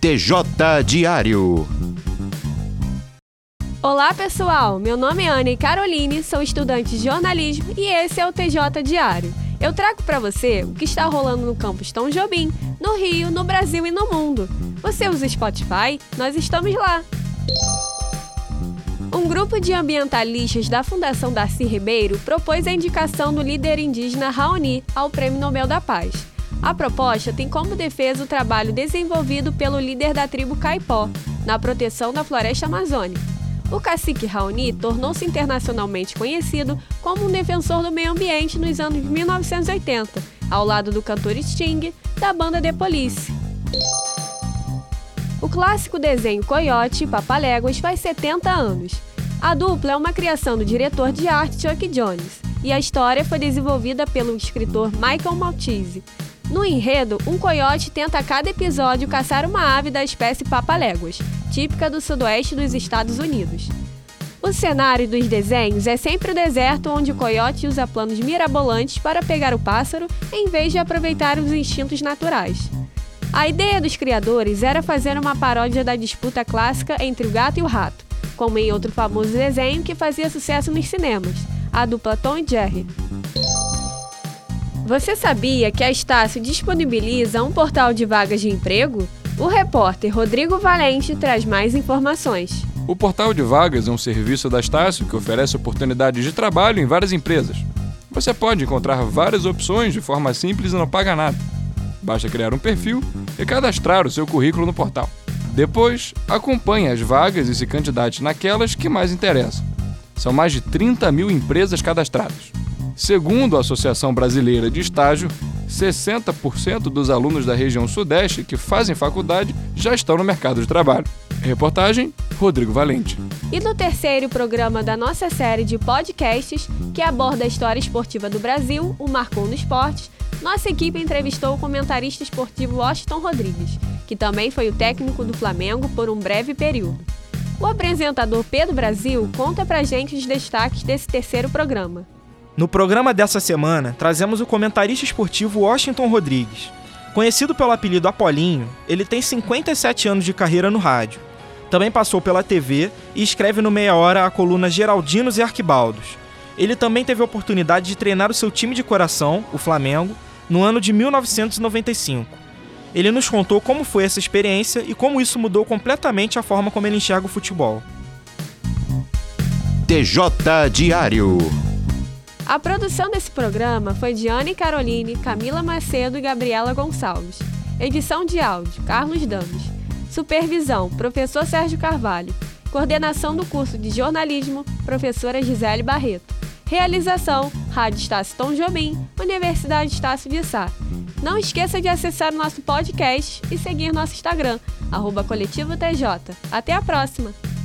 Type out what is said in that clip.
TJ Diário. Olá pessoal, meu nome é Ana e Caroline, sou estudante de jornalismo e esse é o TJ Diário. Eu trago para você o que está rolando no campus Tom Jobim, no Rio, no Brasil e no mundo. Você usa Spotify? Nós estamos lá. Um grupo de ambientalistas da Fundação Darcy Ribeiro propôs a indicação do líder indígena Raoni ao Prêmio Nobel da Paz. A proposta tem como defesa o trabalho desenvolvido pelo líder da tribo Caipó na proteção da floresta amazônica. O cacique Raoni tornou-se internacionalmente conhecido como um defensor do meio ambiente nos anos 1980, ao lado do cantor Sting, da banda The Police. O clássico desenho Coyote Papaléguas faz 70 anos. A dupla é uma criação do diretor de arte Chuck Jones, e a história foi desenvolvida pelo escritor Michael Maltese. No enredo, um coiote tenta a cada episódio caçar uma ave da espécie papaléguas, típica do sudoeste dos Estados Unidos. O cenário dos desenhos é sempre o deserto onde o coiote usa planos mirabolantes para pegar o pássaro em vez de aproveitar os instintos naturais. A ideia dos criadores era fazer uma paródia da disputa clássica entre o gato e o rato, como em outro famoso desenho que fazia sucesso nos cinemas, a dupla Tom e Jerry. Você sabia que a Estácio disponibiliza um portal de vagas de emprego? O repórter Rodrigo Valente traz mais informações. O portal de vagas é um serviço da Estácio que oferece oportunidades de trabalho em várias empresas. Você pode encontrar várias opções de forma simples e não paga nada. Basta criar um perfil e cadastrar o seu currículo no portal. Depois, acompanhe as vagas e se candidate naquelas que mais interessam. São mais de 30 mil empresas cadastradas. Segundo a Associação Brasileira de Estágio, 60% dos alunos da região Sudeste que fazem faculdade já estão no mercado de trabalho. Reportagem Rodrigo Valente. E no terceiro programa da nossa série de podcasts, que aborda a história esportiva do Brasil, o Marcou no Esporte, nossa equipe entrevistou o comentarista esportivo Washington Rodrigues, que também foi o técnico do Flamengo por um breve período. O apresentador Pedro Brasil conta pra gente os destaques desse terceiro programa. No programa dessa semana, trazemos o comentarista esportivo Washington Rodrigues. Conhecido pelo apelido Apolinho, ele tem 57 anos de carreira no rádio. Também passou pela TV e escreve no Meia Hora a coluna Geraldinos e Arquibaldos. Ele também teve a oportunidade de treinar o seu time de coração, o Flamengo, no ano de 1995. Ele nos contou como foi essa experiência e como isso mudou completamente a forma como ele enxerga o futebol. TJ Diário. A produção desse programa foi de Anne Caroline, Camila Macedo e Gabriela Gonçalves. Edição de áudio, Carlos Dames. Supervisão, professor Sérgio Carvalho. Coordenação do curso de jornalismo, professora Gisele Barreto. Realização, Rádio Estácio Tom Jobim, Universidade Estácio de Sá. Não esqueça de acessar o nosso podcast e seguir nosso Instagram, arroba Coletivo TJ. Até a próxima!